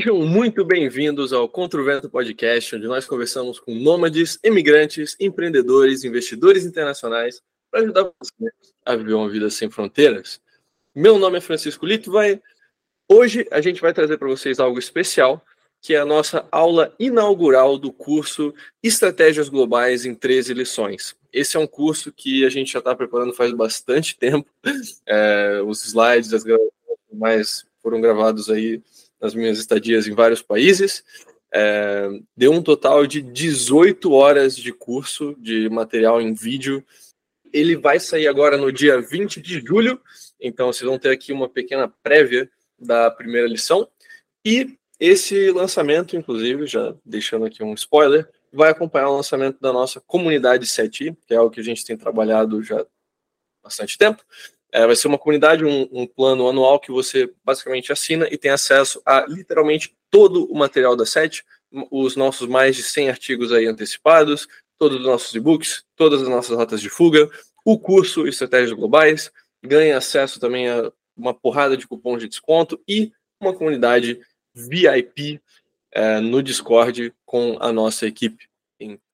Sejam muito bem-vindos ao Contra o Vento Podcast, onde nós conversamos com nômades, imigrantes, empreendedores, investidores internacionais para ajudar você a viver uma vida sem fronteiras. Meu nome é Francisco Lito, vai. Hoje a gente vai trazer para vocês algo especial, que é a nossa aula inaugural do curso Estratégias Globais em 13 lições. Esse é um curso que a gente já está preparando faz bastante tempo. É, os slides, as gravações mais foram gravados aí nas minhas estadias em vários países. É, deu um total de 18 horas de curso de material em vídeo. Ele vai sair agora no dia 20 de julho, então vocês vão ter aqui uma pequena prévia da primeira lição. E esse lançamento, inclusive, já deixando aqui um spoiler, vai acompanhar o lançamento da nossa comunidade 7, que é algo que a gente tem trabalhado já há bastante tempo. É, vai ser uma comunidade, um, um, plano anual que você basicamente assina e tem acesso a literalmente todo o material da SET, os nossos mais de 100 artigos aí antecipados, todos os nossos e-books, todas as nossas rotas de fuga, o curso Estratégias Globais, ganha acesso também a uma porrada de cupons de desconto e uma comunidade VIP é, no Discord com a nossa equipe.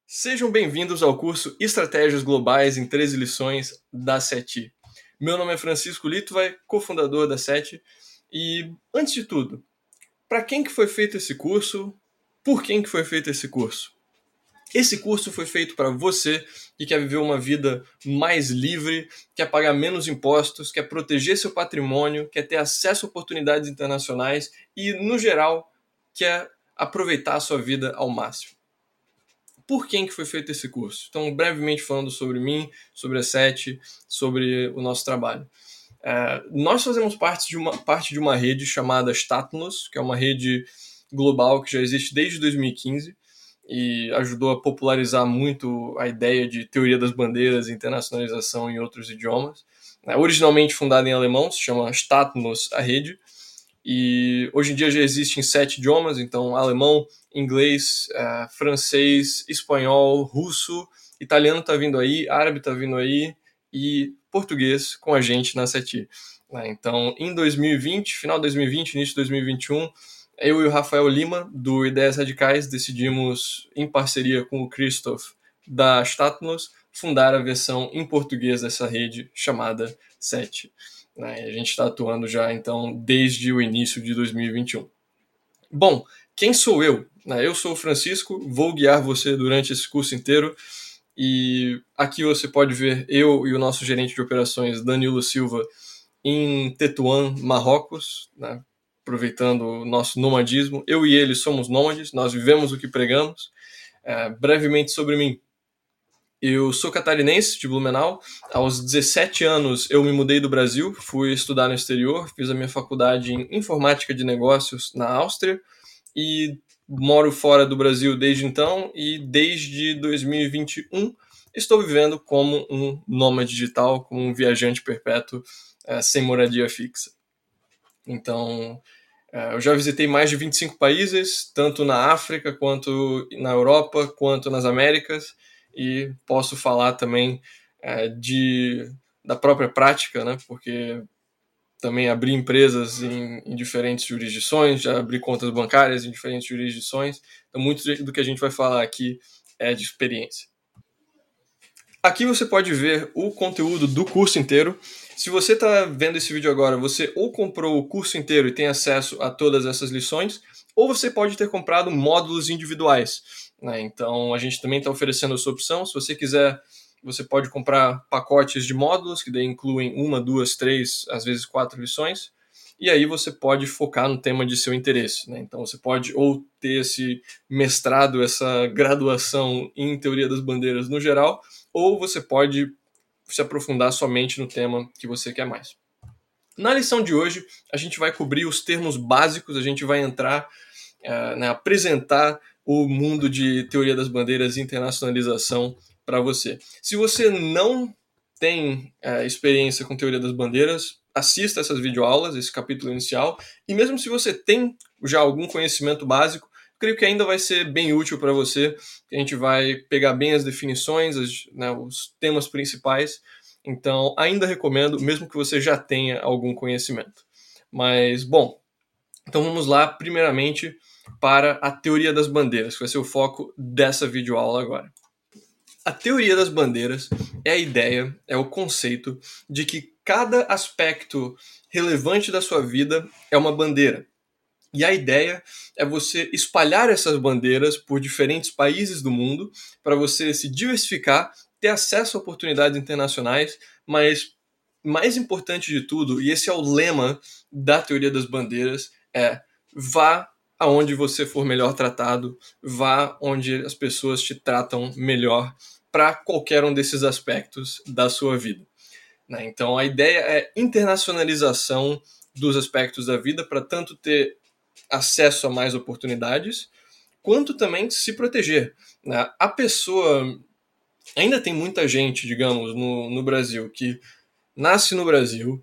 Sejam bem-vindos ao curso Estratégias Globais em 13 lições da SETI. Meu nome é Francisco Litvai, cofundador da SET. E, antes de tudo, para quem que foi feito esse curso? Por quem que foi feito esse curso? Esse curso foi feito para você que quer viver uma vida mais livre, quer pagar menos impostos, quer proteger seu patrimônio, quer ter acesso a oportunidades internacionais e, no geral, quer aproveitar a sua vida ao máximo por quem que foi feito esse curso. Então, brevemente falando sobre mim, sobre a SET, sobre o nosso trabalho. É, nós fazemos parte de, uma, parte de uma rede chamada Statnos, que é uma rede global que já existe desde 2015 e ajudou a popularizar muito a ideia de teoria das bandeiras internacionalização em outros idiomas. É, originalmente fundada em alemão, se chama Statnos, a rede, e hoje em dia já existe em sete idiomas, então alemão, inglês, uh, francês, espanhol, russo, italiano está vindo aí, árabe está vindo aí e português com a gente na SETI. Né? Então, em 2020, final de 2020, início de 2021, eu e o Rafael Lima, do Ideias Radicais, decidimos, em parceria com o Christoph da Statnos, fundar a versão em português dessa rede chamada SET. Né? A gente está atuando já, então, desde o início de 2021. Bom, quem sou eu? Né? Eu sou o Francisco, vou guiar você durante esse curso inteiro. E aqui você pode ver eu e o nosso gerente de operações, Danilo Silva, em Tetuan, Marrocos, né? aproveitando o nosso nomadismo. Eu e ele somos nômades, nós vivemos o que pregamos. É, brevemente sobre mim. Eu sou catarinense de Blumenau. Aos 17 anos eu me mudei do Brasil, fui estudar no exterior, fiz a minha faculdade em informática de negócios na Áustria e moro fora do Brasil desde então e desde 2021 estou vivendo como um nômade digital, como um viajante perpétuo é, sem moradia fixa. Então, é, eu já visitei mais de 25 países, tanto na África quanto na Europa, quanto nas Américas e posso falar também é, de, da própria prática, né? porque também abri empresas em, em, diferentes jurisdições, já abri contas bancárias em diferentes jurisdições, então muito do que a gente vai falar aqui é de experiência. Aqui você pode ver o conteúdo do curso inteiro. Se você está vendo esse vídeo agora, você ou comprou o curso inteiro e tem acesso a todas essas lições, ou você pode ter comprado módulos individuais. Né? Então a gente também está oferecendo essa opção. Se você quiser, você pode comprar pacotes de módulos, que daí incluem uma, duas, três, às vezes quatro lições. E aí você pode focar no tema de seu interesse. Né? Então você pode ou ter esse mestrado, essa graduação em teoria das bandeiras no geral, ou você pode se aprofundar somente no tema que você quer mais. Na lição de hoje, a gente vai cobrir os termos básicos, a gente vai entrar, uh, né, apresentar o mundo de teoria das bandeiras e internacionalização para você. Se você não tem é, experiência com teoria das bandeiras, assista essas videoaulas, esse capítulo inicial, e mesmo se você tem já algum conhecimento básico, creio que ainda vai ser bem útil para você. A gente vai pegar bem as definições, as, né, os temas principais. Então, ainda recomendo, mesmo que você já tenha algum conhecimento. Mas, bom, Então vamos lá, primeiramente, para a teoria das bandeiras, que vai ser o foco dessa videoaula agora. A teoria das bandeiras é a ideia, é o conceito de que cada aspecto relevante da sua vida é uma bandeira. E a ideia é você espalhar essas bandeiras por diferentes países do mundo para você se diversificar, ter acesso a oportunidades internacionais, mas mais importante de tudo, e esse é o lema da teoria das bandeiras, é vá aonde você for melhor tratado, vá onde as pessoas te tratam melhor para qualquer um desses aspectos da sua vida. Né? Então a ideia é internacionalização dos aspectos da vida para tanto ter acesso a mais oportunidades, quanto também se proteger. Né? A pessoa. Ainda tem muita gente, digamos, no, no Brasil que nasce no Brasil,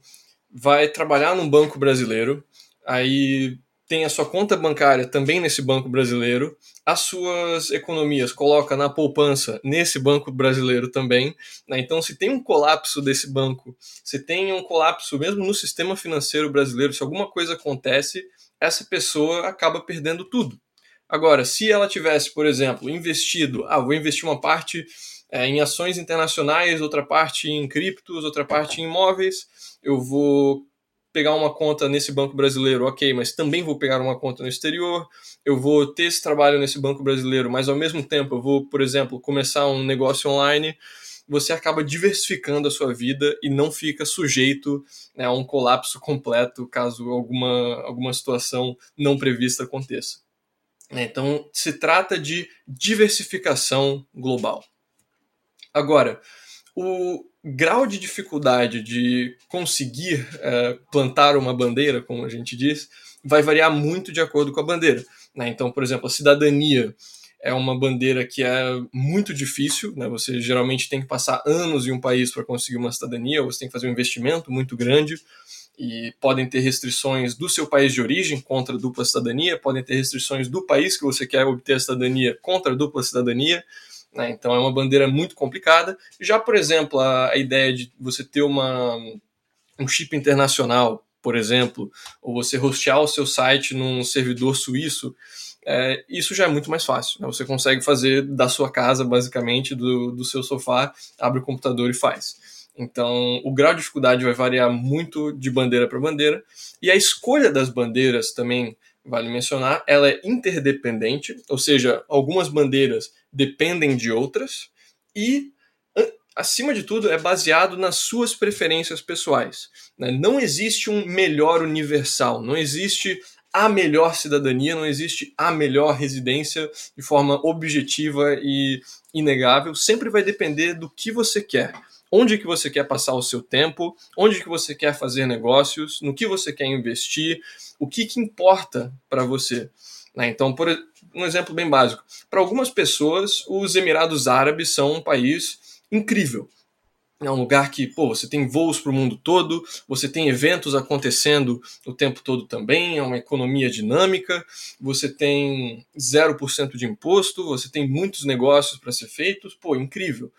vai trabalhar num banco brasileiro, aí tem a sua conta bancária também nesse banco brasileiro, as suas economias coloca na poupança nesse banco brasileiro também. Né? Então, se tem um colapso desse banco, se tem um colapso mesmo no sistema financeiro brasileiro, se alguma coisa acontece, essa pessoa acaba perdendo tudo. Agora, se ela tivesse, por exemplo, investido, ah, vou investir uma parte é, em ações internacionais, outra parte em criptos, outra parte em imóveis, eu vou pegar uma conta nesse banco brasileiro, ok, mas também vou pegar uma conta no exterior, eu vou ter esse trabalho nesse banco brasileiro, mas ao mesmo tempo eu vou, por exemplo, começar um negócio online, você acaba diversificando a sua vida e não fica sujeito né, a um colapso completo caso alguma, alguma situação não prevista aconteça. Então, se trata de diversificação global. Agora, o grau de dificuldade de conseguir é, plantar uma bandeira, como a gente diz, vai variar muito de acordo com a bandeira. Né? Então, por exemplo, a cidadania é uma bandeira que é muito difícil, né? Você geralmente tem que passar anos em um país para conseguir uma cidadania, você tem que fazer um investimento muito grande e podem ter restrições do seu país de origem contra dupla cidadania, podem ter restrições do país que você quer obter a cidadania contra a dupla cidadania. Né? Então é uma bandeira muito complicada. Já, por exemplo, a, a ideia de você ter uma, um chip internacional, por exemplo, ou você hostear o seu site num servidor suíço, é, isso já é muito mais fácil. Né? Você consegue fazer da sua casa, basicamente, do, do seu sofá, abre o computador e faz. Então, o grau de dificuldade vai variar muito de bandeira para bandeira, e a escolha das bandeiras também vale mencionar, ela é interdependente, ou seja, algumas bandeiras dependem de outras e acima de tudo é baseado nas suas preferências pessoais. Né? Não existe um melhor universal, não existe a melhor cidadania, não existe a melhor residência de forma objetiva e inegável. Sempre vai depender do que você quer. Onde que você quer passar o seu tempo, onde que você quer fazer negócios, no que você quer investir, o que, que importa para você. Né? Então, por um exemplo bem básico, para algumas pessoas, os Emirados Árabes são um país incrível. É um lugar que, pô, você tem voos para o mundo todo, você tem eventos acontecendo o tempo todo também, é uma economia dinâmica, você tem 0% de imposto, você tem muitos negócios para ser feitos, pô, incrível.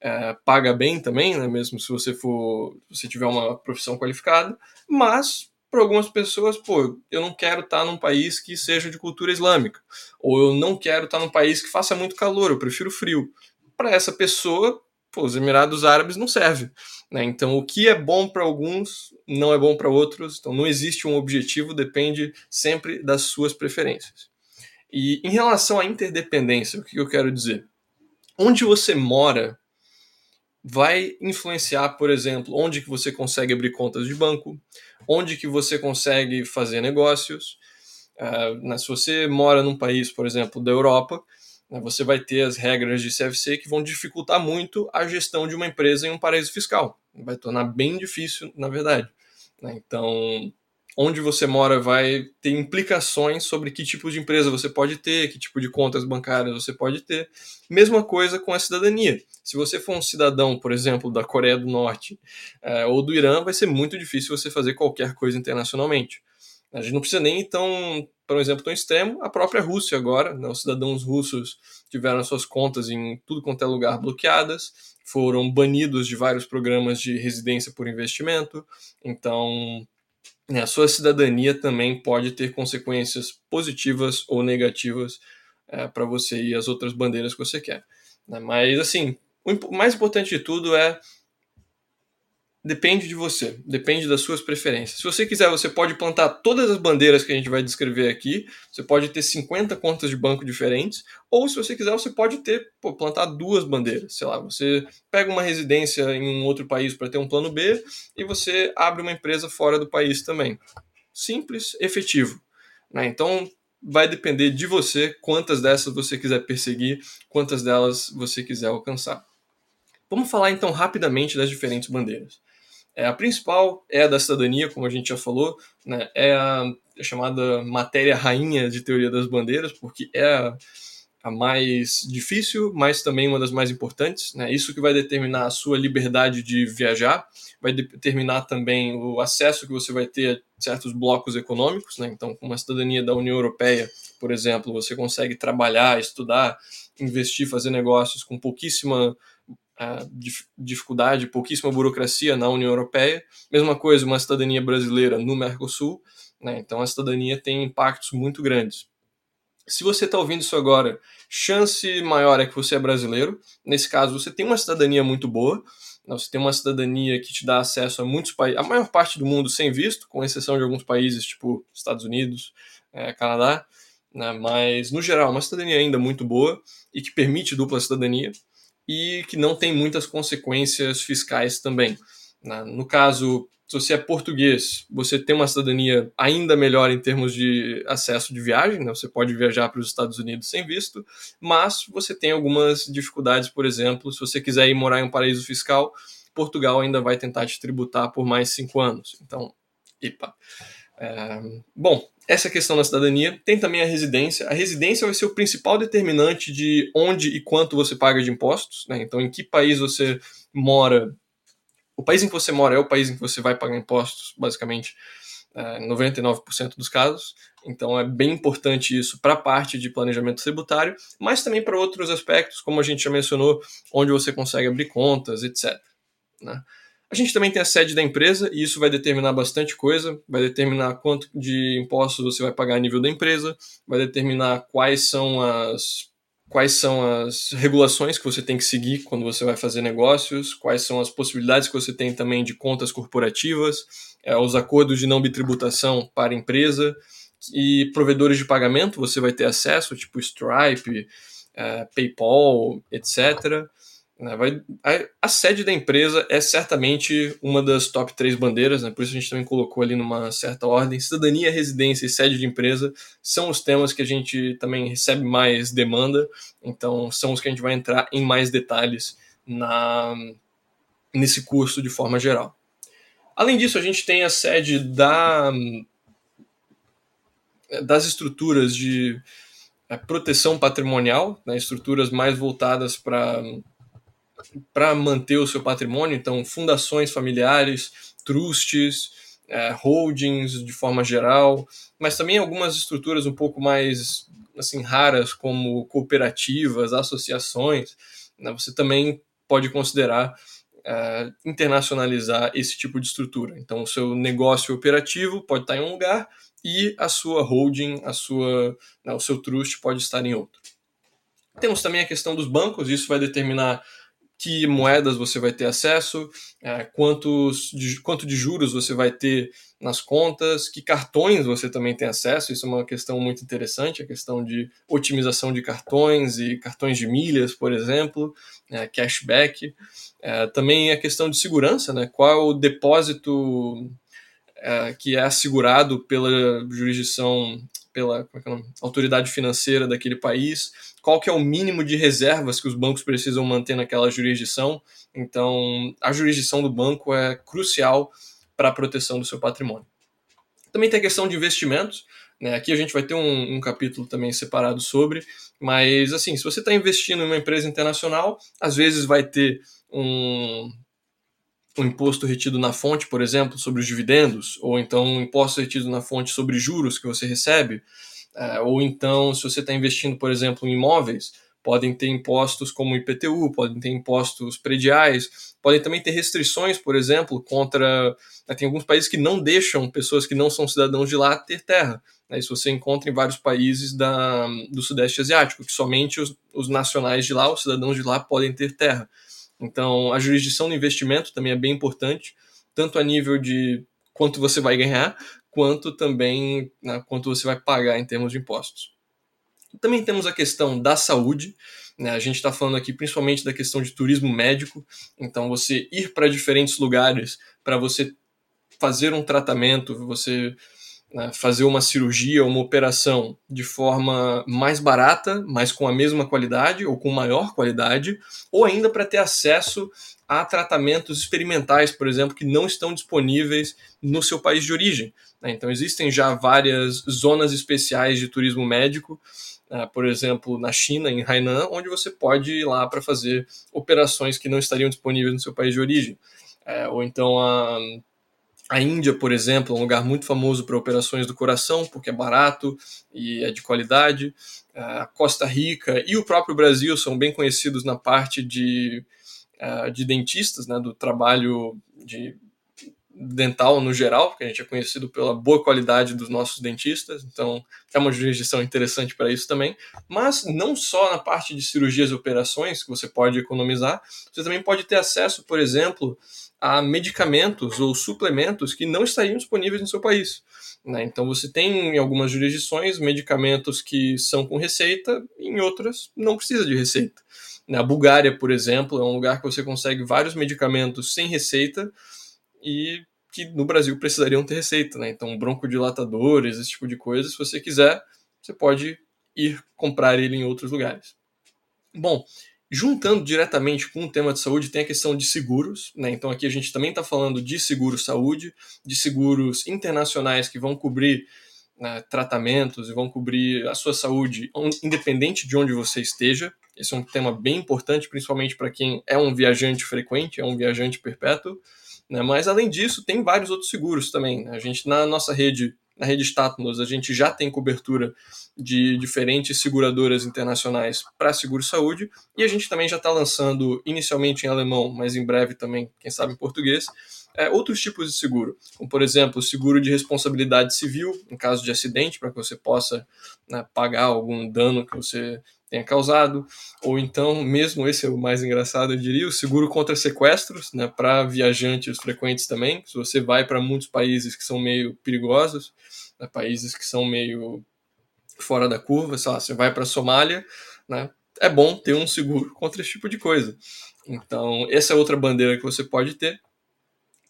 É, paga bem também, né, mesmo se você for, se tiver uma profissão qualificada, mas para algumas pessoas, pô, eu não quero estar tá num país que seja de cultura islâmica, ou eu não quero estar tá num país que faça muito calor, eu prefiro frio. Para essa pessoa, pô, os Emirados Árabes não serve. Né? Então, o que é bom para alguns não é bom para outros. Então, não existe um objetivo, depende sempre das suas preferências. E em relação à interdependência, o que eu quero dizer? Onde você mora vai influenciar, por exemplo, onde que você consegue abrir contas de banco, onde que você consegue fazer negócios. Uh, se você mora num país, por exemplo, da Europa, né, você vai ter as regras de CFC que vão dificultar muito a gestão de uma empresa em um paraíso fiscal. Vai tornar bem difícil, na verdade. Né. Então, onde você mora vai ter implicações sobre que tipo de empresa você pode ter, que tipo de contas bancárias você pode ter. Mesma coisa com a cidadania. Se você for um cidadão, por exemplo, da Coreia do Norte é, ou do Irã, vai ser muito difícil você fazer qualquer coisa internacionalmente. A gente não precisa nem ir tão, para um exemplo tão extremo, a própria Rússia agora, né, os cidadãos russos tiveram suas contas em tudo quanto é lugar bloqueadas, foram banidos de vários programas de residência por investimento, então a sua cidadania também pode ter consequências positivas ou negativas é, para você e as outras bandeiras que você quer. Né? Mas, assim, o mais importante de tudo é depende de você, depende das suas preferências. Se você quiser, você pode plantar todas as bandeiras que a gente vai descrever aqui. Você pode ter 50 contas de banco diferentes, ou se você quiser, você pode ter pô, plantar duas bandeiras. Sei lá, você pega uma residência em um outro país para ter um plano B e você abre uma empresa fora do país também. Simples, efetivo. Né? Então, vai depender de você quantas dessas você quiser perseguir, quantas delas você quiser alcançar. Vamos falar então rapidamente das diferentes bandeiras. É, a principal é a da cidadania, como a gente já falou, né? é a chamada matéria rainha de teoria das bandeiras, porque é a, a mais difícil, mas também uma das mais importantes. Né? Isso que vai determinar a sua liberdade de viajar, vai determinar também o acesso que você vai ter a certos blocos econômicos. Né? Então, com uma cidadania da União Europeia, por exemplo, você consegue trabalhar, estudar, investir, fazer negócios com pouquíssima dificuldade, pouquíssima burocracia na União Europeia. Mesma coisa, uma cidadania brasileira no Mercosul. Né? Então, a cidadania tem impactos muito grandes. Se você está ouvindo isso agora, chance maior é que você é brasileiro. Nesse caso, você tem uma cidadania muito boa. Né? Você tem uma cidadania que te dá acesso a muitos países, a maior parte do mundo sem visto, com exceção de alguns países, tipo Estados Unidos, é, Canadá. Né? Mas, no geral, uma cidadania ainda muito boa e que permite dupla cidadania e que não tem muitas consequências fiscais também. Né? No caso, se você é português, você tem uma cidadania ainda melhor em termos de acesso de viagem, né? você pode viajar para os Estados Unidos sem visto, mas você tem algumas dificuldades, por exemplo, se você quiser ir morar em um paraíso fiscal, Portugal ainda vai tentar te tributar por mais cinco anos. Então, epa. Bom, essa questão da cidadania. Tem também a residência. A residência vai ser o principal determinante de onde e quanto você paga de impostos. Né? Então, em que país você mora. O país em que você mora é o país em que você vai pagar impostos, basicamente, é, 99% dos casos. Então, é bem importante isso para a parte de planejamento tributário, mas também para outros aspectos, como a gente já mencionou, onde você consegue abrir contas, etc. Né? A gente também tem a sede da empresa e isso vai determinar bastante coisa, vai determinar quanto de impostos você vai pagar a nível da empresa, vai determinar quais são as quais são as regulações que você tem que seguir quando você vai fazer negócios, quais são as possibilidades que você tem também de contas corporativas, é, os acordos de não bitributação para empresa. E provedores de pagamento você vai ter acesso, tipo Stripe, é, PayPal, etc. Né? Vai, a, a, sede da empresa é certamente uma das top três bandeiras, né? por isso a gente também colocou ali numa certa ordem. Cidadania, residência e sede de empresa são os temas que a gente também recebe mais demanda, então são os que a gente vai entrar em mais detalhes na, nesse curso de forma geral. Além disso, a gente tem a sede da, das estruturas de é, proteção patrimonial, né? estruturas mais voltadas para para manter o seu patrimônio, então fundações familiares, trusts, é, holdings de forma geral, mas também algumas estruturas um pouco mais assim raras como cooperativas, associações. Né, você também pode considerar é, internacionalizar esse tipo de estrutura. Então, o seu negócio operativo pode estar em um lugar e a sua holding, a sua, né, o seu trust pode estar em outro. Temos também a questão dos bancos, isso vai determinar que moedas você vai ter acesso, é, quantos de, quanto de juros você vai ter nas contas, que cartões você também tem acesso, isso é uma questão muito interessante, a questão de otimização de cartões e cartões de milhas, por exemplo, é, cashback. É, também a questão de segurança, né? qual é o depósito é, que é assegurado pela jurisdição pela é é autoridade financeira daquele país, qual que é o mínimo de reservas que os bancos precisam manter naquela jurisdição. Então, a jurisdição do banco é crucial para a proteção do seu patrimônio. Também tem a questão de investimentos. Né? Aqui a gente vai ter um, um capítulo também separado sobre, mas assim, se você está investindo em uma empresa internacional, às vezes vai ter um, um imposto retido na fonte, por exemplo, sobre os dividendos, ou então um imposto retido na fonte sobre juros que você recebe, é, ou então se você está investindo, por exemplo, em imóveis, podem ter impostos como IPTU, podem ter impostos prediais, podem também ter restrições, por exemplo, contra. Né, tem alguns países que não deixam pessoas que não são cidadãos de lá ter terra. Né, isso você encontra em vários países da, do Sudeste Asiático, que somente os, os nacionais de lá, os cidadãos de lá, podem ter terra. Então, a jurisdição do investimento também é bem importante, tanto a nível de quanto você vai ganhar, quanto também né, quanto você vai pagar em termos de impostos. Também temos a questão da saúde. Né? A gente está falando aqui principalmente da questão de turismo médico. Então, você ir para diferentes lugares para você fazer um tratamento, você né, fazer uma cirurgia, uma operação de forma mais barata, mas com a mesma qualidade ou com maior qualidade, ou ainda para ter acesso a tratamentos experimentais, por exemplo, que não estão disponíveis no seu país de origem. Né? Então, existem já várias zonas especiais de turismo médico Uh, por exemplo, na China, em Hainan, onde você pode ir lá para fazer operações que não estariam disponíveis no seu país de origem. Uh, ou então a, a Índia, por exemplo, é um lugar muito famoso para operações do coração, porque é barato e é de qualidade. A Costa Rica e o próprio Brasil são bem conhecidos na parte de, de dentistas, né, do trabalho de dental no geral, porque a gente é conhecido pela boa qualidade dos nossos dentistas, então é uma jurisdição interessante para isso também. Mas não só na parte de cirurgias e operações que você pode economizar, você também pode ter acesso, por exemplo, a medicamentos ou suplementos que não estariam disponíveis no seu país. Né? Então você tem em algumas jurisdições medicamentos que são com receita, em outras não precisa de receita. Na Bulgária, por exemplo, é um lugar que você consegue vários medicamentos sem receita e que no Brasil precisariam ter receita, né? Então, broncodilatadores, esse tipo de coisa, se você quiser, você pode ir comprar ele em outros lugares. Bom, juntando diretamente com o tema de saúde, tem a questão de seguros, né? Então, aqui a gente também está falando de seguro saúde, de seguros internacionais que vão cobrir né, tratamentos e vão cobrir a sua saúde, independente de onde você esteja. Esse é um tema bem importante, principalmente para quem é um viajante frequente, é um viajante perpétuo. Né? Mas, além disso, tem vários outros seguros também. Né? A gente, na nossa rede, na rede Statnos, a gente já tem cobertura de diferentes seguradoras internacionais para seguro-saúde e a gente também já está lançando, inicialmente em alemão, mas em breve também, quem sabe em português, é, outros tipos de seguro, como por exemplo, seguro de responsabilidade civil em caso de acidente, para que você possa né, pagar algum dano que você tenha causado, ou então, mesmo esse é o mais engraçado, eu diria, o seguro contra sequestros, né, para viajantes frequentes também. Se você vai para muitos países que são meio perigosos, né, países que são meio fora da curva, sei lá, você vai para a Somália, né, é bom ter um seguro contra esse tipo de coisa. Então, essa é outra bandeira que você pode ter.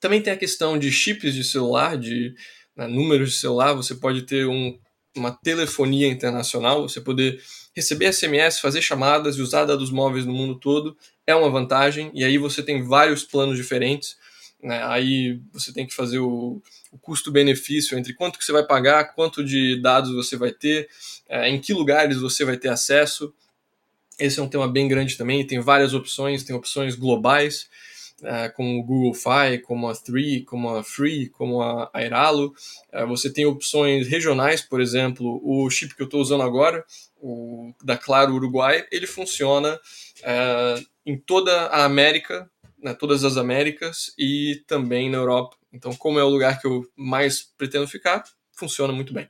Também tem a questão de chips de celular, de né, números de celular, você pode ter um, uma telefonia internacional, você poder receber SMS, fazer chamadas e usar dados móveis no mundo todo é uma vantagem, e aí você tem vários planos diferentes. Né? Aí você tem que fazer o, o custo-benefício entre quanto que você vai pagar, quanto de dados você vai ter, é, em que lugares você vai ter acesso. Esse é um tema bem grande também, tem várias opções, tem opções globais, uh, como o Google Fi, como a Three, como a Free, como a Airalo. Uh, você tem opções regionais, por exemplo, o chip que eu estou usando agora, o da Claro Uruguai, ele funciona uh, em toda a América, né, todas as Américas e também na Europa. Então, como é o lugar que eu mais pretendo ficar, funciona muito bem.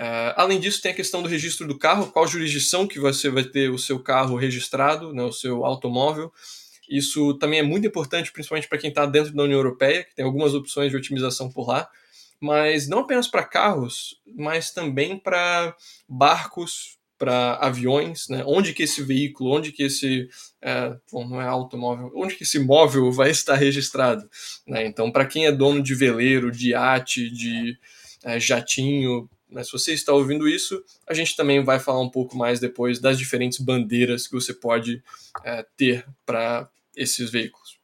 Uh, além disso, tem a questão do registro do carro, qual jurisdição que você vai ter o seu carro registrado, né, o seu automóvel. Isso também é muito importante, principalmente para quem está dentro da União Europeia, que tem algumas opções de otimização por lá, mas não apenas para carros, mas também para barcos, para aviões, né? Onde que esse veículo, onde que esse, é, bom, não é automóvel, onde que esse móvel vai estar registrado, né? Então, para quem é dono de veleiro, de iate, de é, jatinho, né? se você está ouvindo isso, a gente também vai falar um pouco mais depois das diferentes bandeiras que você pode é, ter para esses veículos.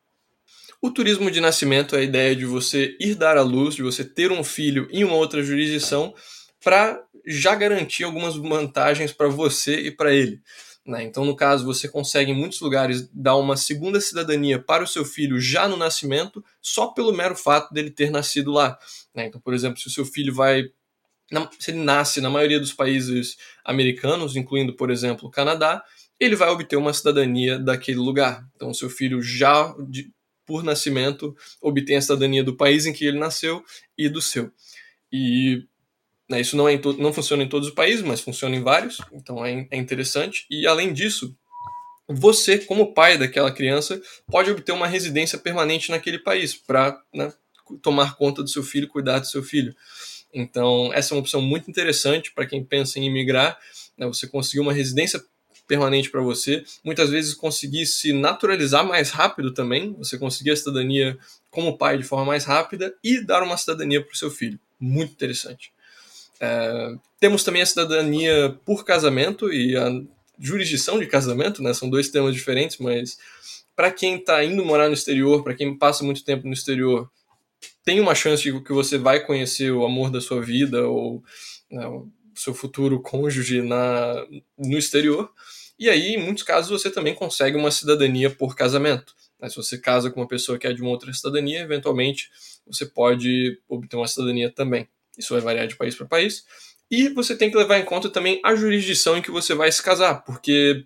O turismo de nascimento é a ideia de você ir dar à luz, de você ter um filho em uma outra jurisdição para já garantir algumas vantagens para você e para ele. Né? Então, no caso, você consegue em muitos lugares dar uma segunda cidadania para o seu filho já no nascimento, só pelo mero fato dele ter nascido lá. Né? Então, por exemplo, se o seu filho vai. Se ele nasce na maioria dos países americanos, incluindo, por exemplo, o Canadá, ele vai obter uma cidadania daquele lugar. Então, seu filho já, de, por nascimento, obtém a cidadania do país em que ele nasceu e do seu. E né, isso não, é não funciona em todos os países, mas funciona em vários, então é, é interessante. E, além disso, você, como pai daquela criança, pode obter uma residência permanente naquele país para né, tomar conta do seu filho, cuidar do seu filho. Então, essa é uma opção muito interessante para quem pensa em imigrar. Né, você conseguir uma residência permanente para você, muitas vezes conseguir se naturalizar mais rápido também, você conseguir a cidadania como pai de forma mais rápida e dar uma cidadania para o seu filho. Muito interessante. É, temos também a cidadania por casamento e a jurisdição de casamento, né? São dois temas diferentes, mas para quem está indo morar no exterior, para quem passa muito tempo no exterior, tem uma chance que você vai conhecer o amor da sua vida ou né, o seu futuro cônjuge na, no exterior. E aí, em muitos casos, você também consegue uma cidadania por casamento. Né? Se você casa com uma pessoa que é de uma outra cidadania, eventualmente você pode obter uma cidadania também. Isso vai variar de país para país. E você tem que levar em conta também a jurisdição em que você vai se casar, porque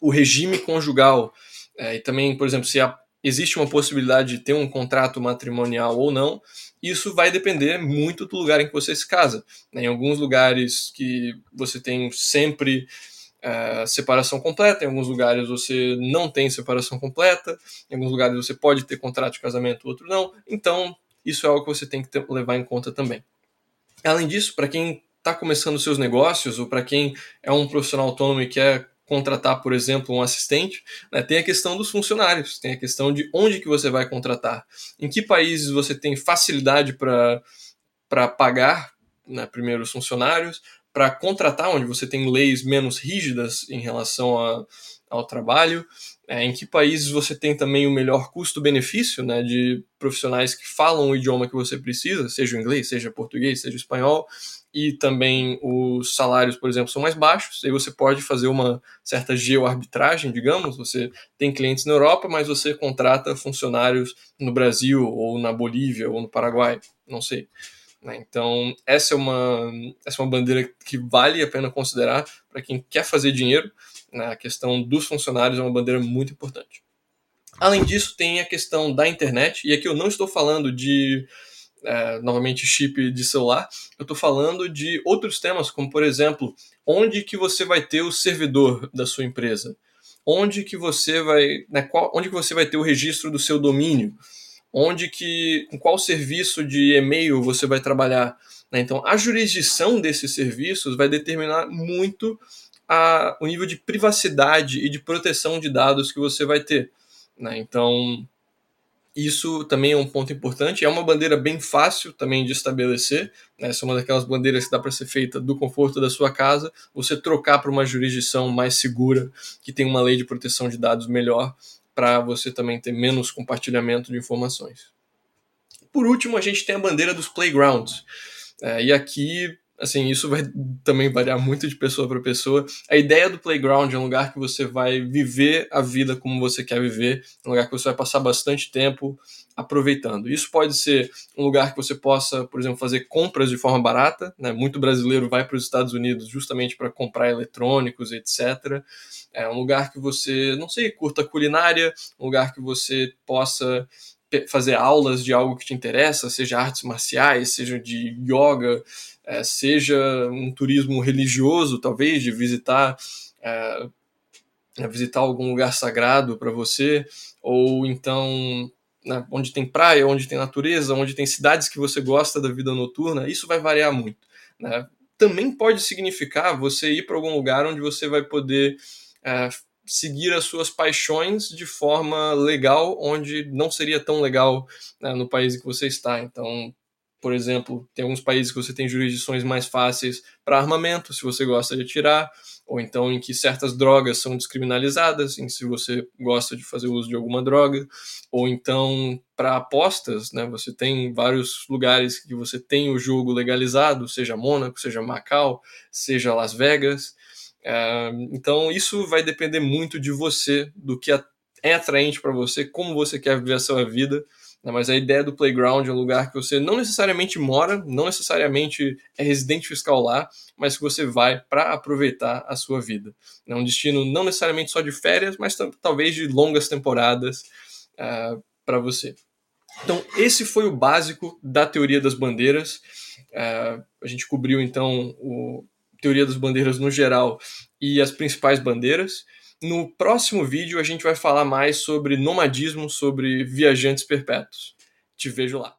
o regime conjugal, é, e também, por exemplo, se há, existe uma possibilidade de ter um contrato matrimonial ou não, isso vai depender muito do lugar em que você se casa. Né? Em alguns lugares que você tem sempre é, separação completa, em alguns lugares você não tem separação completa, em alguns lugares você pode ter contrato de casamento, outro não. Então, isso é algo que você tem que ter, levar em conta também. Além disso, para quem está começando seus negócios ou para quem é um profissional autônomo e quer contratar, por exemplo, um assistente, né, tem a questão dos funcionários, tem a questão de onde que você vai contratar, em que países você tem facilidade para pagar né, primeiro os funcionários, para contratar onde você tem leis menos rígidas em relação a, ao trabalho, é, em que países você tem também o melhor custo-benefício né, de profissionais que falam o idioma que você precisa, seja o inglês, seja português, seja espanhol, e também os salários, por exemplo, são mais baixos, aí você pode fazer uma certa geoarbitragem, digamos, você tem clientes na Europa, mas você contrata funcionários no Brasil, ou na Bolívia, ou no Paraguai, não sei. Né? Então, essa é, uma, essa é uma bandeira que vale a pena considerar para quem quer fazer dinheiro. Né? A questão dos funcionários é uma bandeira muito importante. Além disso, tem a questão da internet, e aqui eu não estou falando de é, novamente chip de celular, eu estou falando de outros temas, como por exemplo, onde que você vai ter o servidor da sua empresa, onde que você vai, né, qual, onde que você vai ter o registro do seu domínio, onde que, com qual serviço de e-mail você vai trabalhar. Né? Então, a jurisdição desses serviços vai determinar muito a, o nível de privacidade e de proteção de dados que você vai ter. Né? Então, isso também é um ponto importante. É uma bandeira bem fácil também de estabelecer. Né? Essa é uma daquelas bandeiras que dá para ser feita do conforto da sua casa. Você trocar para uma jurisdição mais segura, que tem uma lei de proteção de dados melhor, para você também ter menos compartilhamento de informações. Por último, a gente tem a bandeira dos playgrounds. É, e aqui assim, isso vai também variar muito de pessoa para pessoa. A ideia do playground é um lugar que você vai viver a vida como você quer viver, um lugar que você vai passar bastante tempo aproveitando. Isso pode ser um lugar que você possa, por exemplo, fazer compras de forma barata, né? Muito brasileiro vai para os Estados Unidos justamente para comprar eletrônicos, etc. É um lugar que você, não sei, curta culinária, um lugar que você possa fazer aulas de algo que te interessa, seja artes marciais, seja de yoga, é, seja um turismo religioso, talvez, de visitar, é, é visitar algum lugar sagrado para você, ou então né, onde tem praia, onde tem natureza, onde tem cidades que você gosta da vida noturna, isso vai variar muito. Né? Também pode significar você ir para algum lugar onde você vai poder é, seguir as suas paixões de forma legal, onde não seria tão legal né, no país que você está. Então, por exemplo, tem alguns países que você tem jurisdições mais fáceis para armamento, se você gosta de atirar, ou então em que certas drogas são descriminalizadas, em se você gosta de fazer uso de alguma droga, ou então para apostas, né? Você tem vários lugares que você tem o jogo legalizado, seja Mônaco, seja Macau, seja Las Vegas. Então isso vai depender muito de você, do que é atraente para você, como você quer viver a sua vida Né? Mas a ideia do playground é um lugar que você não necessariamente mora, não necessariamente é residente fiscal lá, mas que você vai para aproveitar a sua vida. É um destino não necessariamente só de férias, mas talvez de longas temporadas ah, para você. Então, esse foi o básico da teoria das bandeiras. Uh, a gente cobriu então o teoria das bandeiras no geral e as principais bandeiras. No próximo vídeo a gente vai falar mais sobre nomadismo, sobre viajantes perpétuos. Te vejo lá.